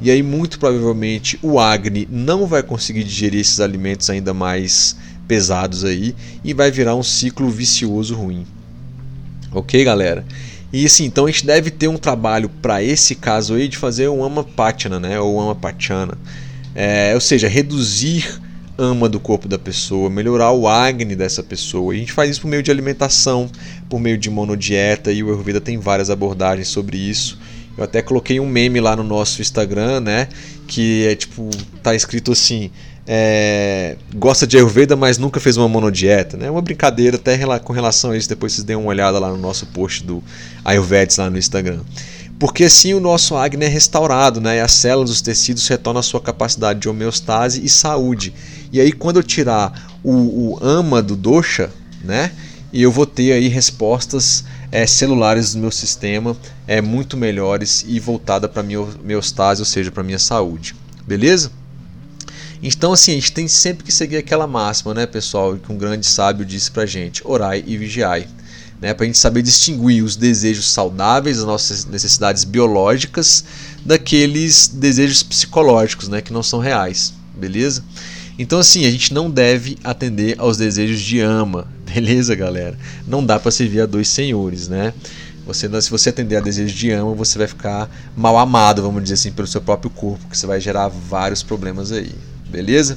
Speaker 1: e aí muito provavelmente o Agni não vai conseguir digerir esses alimentos ainda mais pesados aí e vai virar um ciclo vicioso ruim. OK, galera? E assim, então a gente deve ter um trabalho para esse caso aí de fazer um amapachana, né, ou amapachana. É, ou seja, reduzir ama do corpo da pessoa, melhorar o acne dessa pessoa. E a gente faz isso por meio de alimentação, por meio de monodieta, e o Ayurveda tem várias abordagens sobre isso. Eu até coloquei um meme lá no nosso Instagram, né? Que é tipo, tá escrito assim: é, gosta de Ayurveda, mas nunca fez uma monodieta, né? Uma brincadeira até com relação a isso. Depois vocês deem uma olhada lá no nosso post do Ayurvedes lá no Instagram. Porque assim o nosso acne é restaurado, né? E as células, os tecidos retornam à sua capacidade de homeostase e saúde. E aí quando eu tirar o, o ama do dosha, né? E eu vou ter aí respostas é, celulares do meu sistema é, muito melhores e voltada para minha homeostase, ou seja, para minha saúde. Beleza? Então, assim, a gente tem sempre que seguir aquela máxima, né, pessoal, que um grande sábio disse pra gente: orai e vigiai. Né, para a gente saber distinguir os desejos saudáveis, as nossas necessidades biológicas, daqueles desejos psicológicos, né, que não são reais, beleza? Então, assim, a gente não deve atender aos desejos de ama, beleza, galera? Não dá para servir a dois senhores, né? Você, se você atender a desejos de ama, você vai ficar mal amado, vamos dizer assim, pelo seu próprio corpo, que você vai gerar vários problemas aí beleza?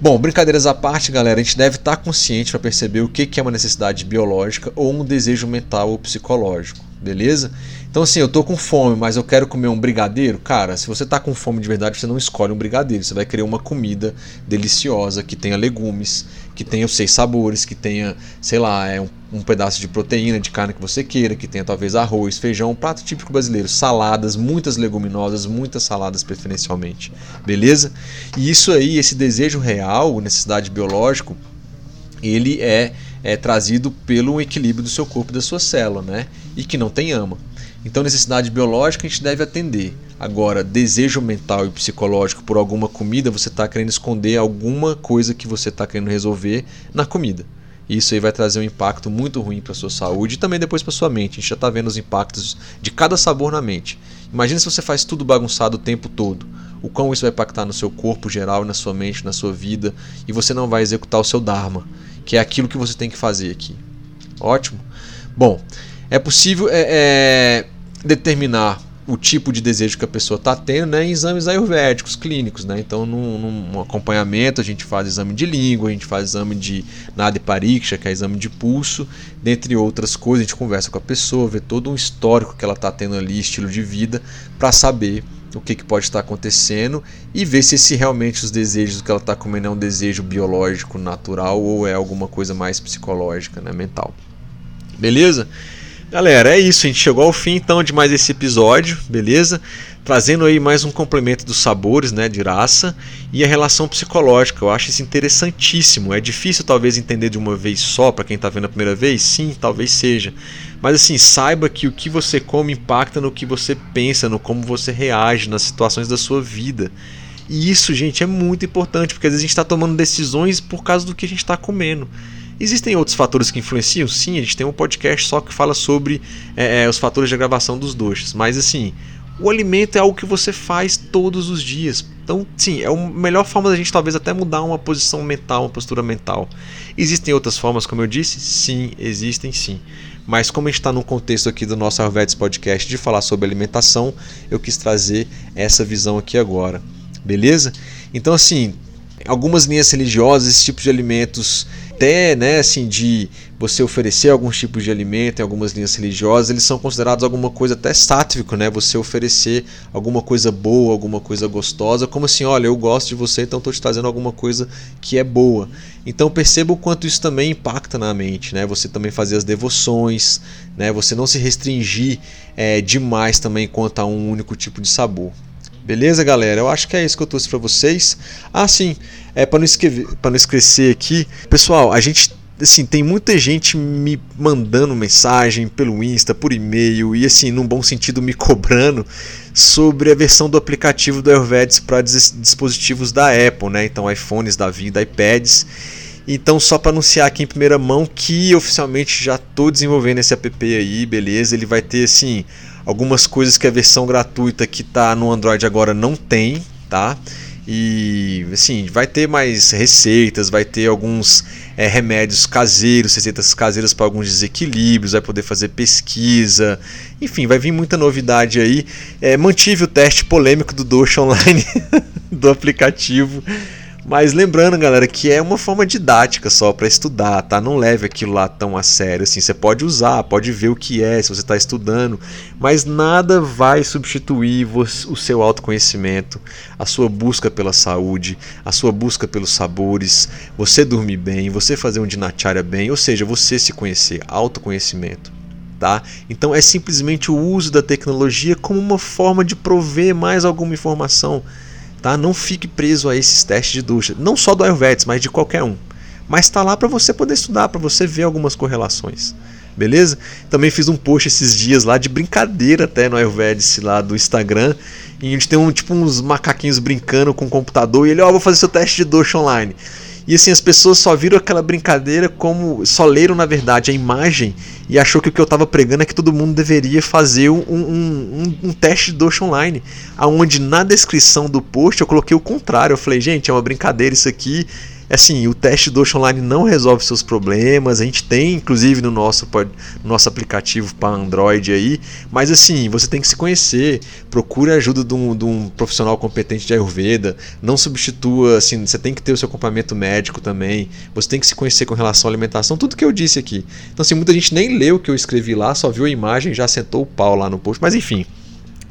Speaker 1: Bom, brincadeiras à parte, galera, a gente deve estar consciente para perceber o que é uma necessidade biológica ou um desejo mental ou psicológico, beleza? Então, assim, eu tô com fome, mas eu quero comer um brigadeiro. Cara, se você tá com fome de verdade, você não escolhe um brigadeiro. Você vai querer uma comida deliciosa, que tenha legumes, que tenha os seis sabores, que tenha, sei lá, é um, um pedaço de proteína, de carne que você queira, que tenha talvez arroz, feijão, um prato típico brasileiro, saladas, muitas leguminosas, muitas saladas preferencialmente. Beleza? E isso aí, esse desejo real, necessidade biológico, ele é, é trazido pelo equilíbrio do seu corpo e da sua célula, né? E que não tem ama. Então, necessidade biológica a gente deve atender. Agora, desejo mental e psicológico por alguma comida, você está querendo esconder alguma coisa que você está querendo resolver na comida. Isso aí vai trazer um impacto muito ruim para sua saúde e também depois para sua mente. A gente já está vendo os impactos de cada sabor na mente. Imagina se você faz tudo bagunçado o tempo todo. O quão isso vai impactar no seu corpo geral, na sua mente, na sua vida, e você não vai executar o seu Dharma, que é aquilo que você tem que fazer aqui. Ótimo? Bom, é possível é, é, determinar o tipo de desejo que a pessoa está tendo né, em exames ayurvédicos, clínicos. Né? Então, num, num, acompanhamento, a gente faz exame de língua, a gente faz exame de nada pariksha, que é exame de pulso, dentre outras coisas. A gente conversa com a pessoa, vê todo um histórico que ela está tendo ali, estilo de vida, para saber o que, que, pode estar acontecendo e ver se, se realmente os desejos que ela está comendo é um desejo biológico, natural ou é alguma coisa mais psicológica, né, mental. Beleza? Galera, é isso, a gente chegou ao fim então de mais esse episódio, beleza? Trazendo aí mais um complemento dos sabores, né, de raça e a relação psicológica. Eu acho isso interessantíssimo. É difícil talvez entender de uma vez só para quem está vendo a primeira vez, sim, talvez seja. Mas assim, saiba que o que você come impacta no que você pensa, no como você reage nas situações da sua vida. E isso, gente, é muito importante, porque às vezes a gente está tomando decisões por causa do que a gente está comendo. Existem outros fatores que influenciam? Sim, a gente tem um podcast só que fala sobre é, é, os fatores de gravação dos doces. Mas assim, o alimento é algo que você faz todos os dias. Então, sim, é a melhor forma da gente talvez até mudar uma posição mental, uma postura mental. Existem outras formas, como eu disse? Sim, existem sim. Mas como a gente está no contexto aqui do nosso Ayurvedics Podcast de falar sobre alimentação, eu quis trazer essa visão aqui agora. Beleza? Então, assim, algumas linhas religiosas, esse tipo de alimentos até né, assim, de você oferecer alguns tipos de alimento em algumas linhas religiosas, eles são considerados alguma coisa até sátvico, né? Você oferecer alguma coisa boa, alguma coisa gostosa, como assim, olha, eu gosto de você, então estou te trazendo alguma coisa que é boa. Então perceba o quanto isso também impacta na mente, né? Você também fazer as devoções, né? Você não se restringir é, demais também quanto a um único tipo de sabor. Beleza, galera? Eu acho que é isso que eu trouxe para vocês. Ah, sim, é para não esquecer, para não esquecer aqui, pessoal, a gente assim, tem muita gente me mandando mensagem pelo Insta, por e-mail e assim, num bom sentido me cobrando sobre a versão do aplicativo do Ayurvedics para dispositivos da Apple, né? Então, iPhones da vida, iPads. Então, só para anunciar aqui em primeira mão que oficialmente já estou desenvolvendo esse app aí, beleza? Ele vai ter assim algumas coisas que a versão gratuita que está no Android agora não tem, tá? E assim, vai ter mais receitas, vai ter alguns é, remédios caseiros, receitas caseiras para alguns desequilíbrios, vai poder fazer pesquisa, enfim, vai vir muita novidade aí. É, mantive o teste polêmico do Dosh Online do aplicativo mas lembrando, galera, que é uma forma didática só para estudar, tá? Não leve aquilo lá tão a sério assim. Você pode usar, pode ver o que é se você está estudando, mas nada vai substituir o seu autoconhecimento, a sua busca pela saúde, a sua busca pelos sabores, você dormir bem, você fazer um dinacharya bem, ou seja, você se conhecer, autoconhecimento. tá? Então é simplesmente o uso da tecnologia como uma forma de prover mais alguma informação, tá? Não fique preso a esses testes de ducha, não só do Ayurveda, mas de qualquer um. Mas está lá para você poder estudar, para você ver algumas correlações. Beleza? Também fiz um post esses dias lá de brincadeira até no Ayurvedic lá do Instagram. E a gente tem um, tipo uns macaquinhos brincando com o computador e ele, ó, oh, vou fazer seu teste de dosha online. E assim, as pessoas só viram aquela brincadeira como. só leram, na verdade, a imagem e achou que o que eu estava pregando é que todo mundo deveria fazer um, um, um, um teste de Dosh online. Aonde na descrição do post eu coloquei o contrário. Eu falei, gente, é uma brincadeira isso aqui assim, o teste do Online não resolve seus problemas. A gente tem, inclusive, no nosso, no nosso aplicativo para Android aí. Mas assim, você tem que se conhecer. Procure a ajuda de um, de um, profissional competente de Ayurveda. Não substitua, assim, você tem que ter o seu acompanhamento médico também. Você tem que se conhecer com relação à alimentação. Tudo que eu disse aqui. Então, assim, muita gente nem leu o que eu escrevi lá, só viu a imagem, já sentou o pau lá no post. Mas enfim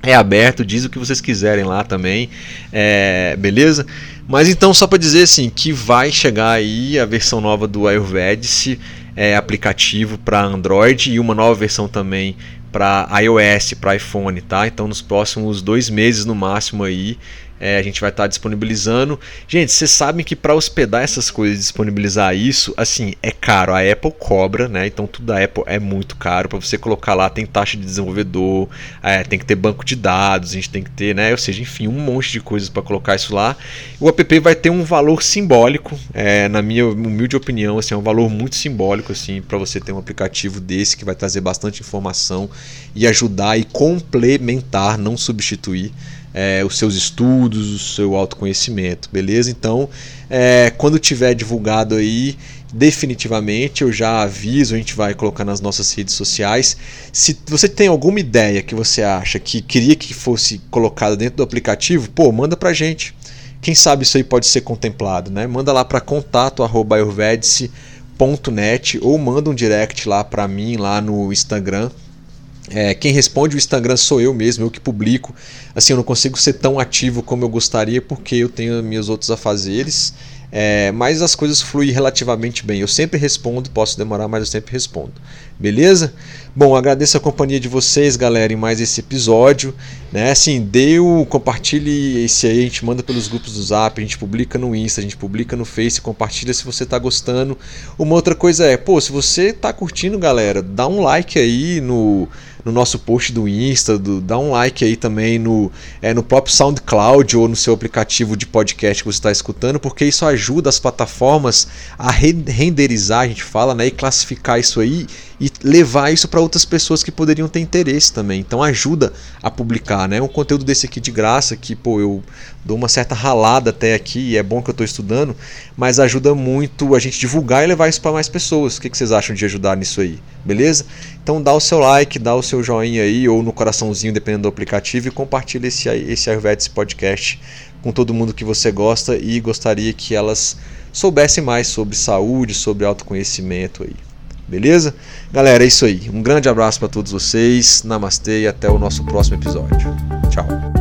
Speaker 1: é aberto, diz o que vocês quiserem lá também, é, beleza? Mas então só para dizer assim que vai chegar aí a versão nova do Ayurvedic, é, aplicativo para Android e uma nova versão também para iOS, para iPhone, tá? Então nos próximos dois meses no máximo aí é, a gente vai estar tá disponibilizando. Gente, vocês sabem que para hospedar essas coisas, disponibilizar isso, assim, é caro. A Apple cobra, né? Então tudo da Apple é muito caro. Para você colocar lá, tem taxa de desenvolvedor, é, tem que ter banco de dados, a gente tem que ter, né? Ou seja, enfim, um monte de coisas para colocar isso lá. O app vai ter um valor simbólico, é, na minha humilde opinião, assim, é um valor muito simbólico, assim, para você ter um aplicativo desse que vai trazer bastante informação e ajudar e complementar, não substituir é, os seus estudos, o seu autoconhecimento, beleza? Então, é, quando tiver divulgado aí, definitivamente eu já aviso, a gente vai colocar nas nossas redes sociais. Se você tem alguma ideia que você acha que queria que fosse colocada dentro do aplicativo, pô, manda pra gente. Quem sabe isso aí pode ser contemplado, né? Manda lá para contato@ayurvedice.net ou manda um direct lá para mim lá no Instagram é, quem responde o Instagram sou eu mesmo, eu que publico. Assim, eu não consigo ser tão ativo como eu gostaria porque eu tenho meus outros afazeres. É, mas as coisas fluem relativamente bem. Eu sempre respondo, posso demorar, mas eu sempre respondo. Beleza? Bom, agradeço a companhia de vocês, galera, em mais esse episódio. Né? Assim, deu, compartilhe esse aí, a gente manda pelos grupos do Zap, a gente publica no Insta, a gente publica no Face, compartilha se você está gostando. Uma outra coisa é, pô, se você está curtindo, galera, dá um like aí no no nosso post do Insta, do, dá um like aí também no, é, no próprio SoundCloud ou no seu aplicativo de podcast que você está escutando, porque isso ajuda as plataformas a renderizar, a gente fala, né, e classificar isso aí e levar isso para outras pessoas que poderiam ter interesse também. Então ajuda a publicar, né? Um conteúdo desse aqui de graça que, pô, eu dou uma certa ralada até aqui e é bom que eu estou estudando, mas ajuda muito a gente divulgar e levar isso para mais pessoas. O que, que vocês acham de ajudar nisso aí? Beleza? Então dá o seu like, dá o seu joinha aí ou no coraçãozinho, dependendo do aplicativo e compartilha esse esse Ayurvedic podcast com todo mundo que você gosta e gostaria que elas soubessem mais sobre saúde, sobre autoconhecimento aí. Beleza? Galera, é isso aí. Um grande abraço para todos vocês. Namastê e até o nosso próximo episódio. Tchau.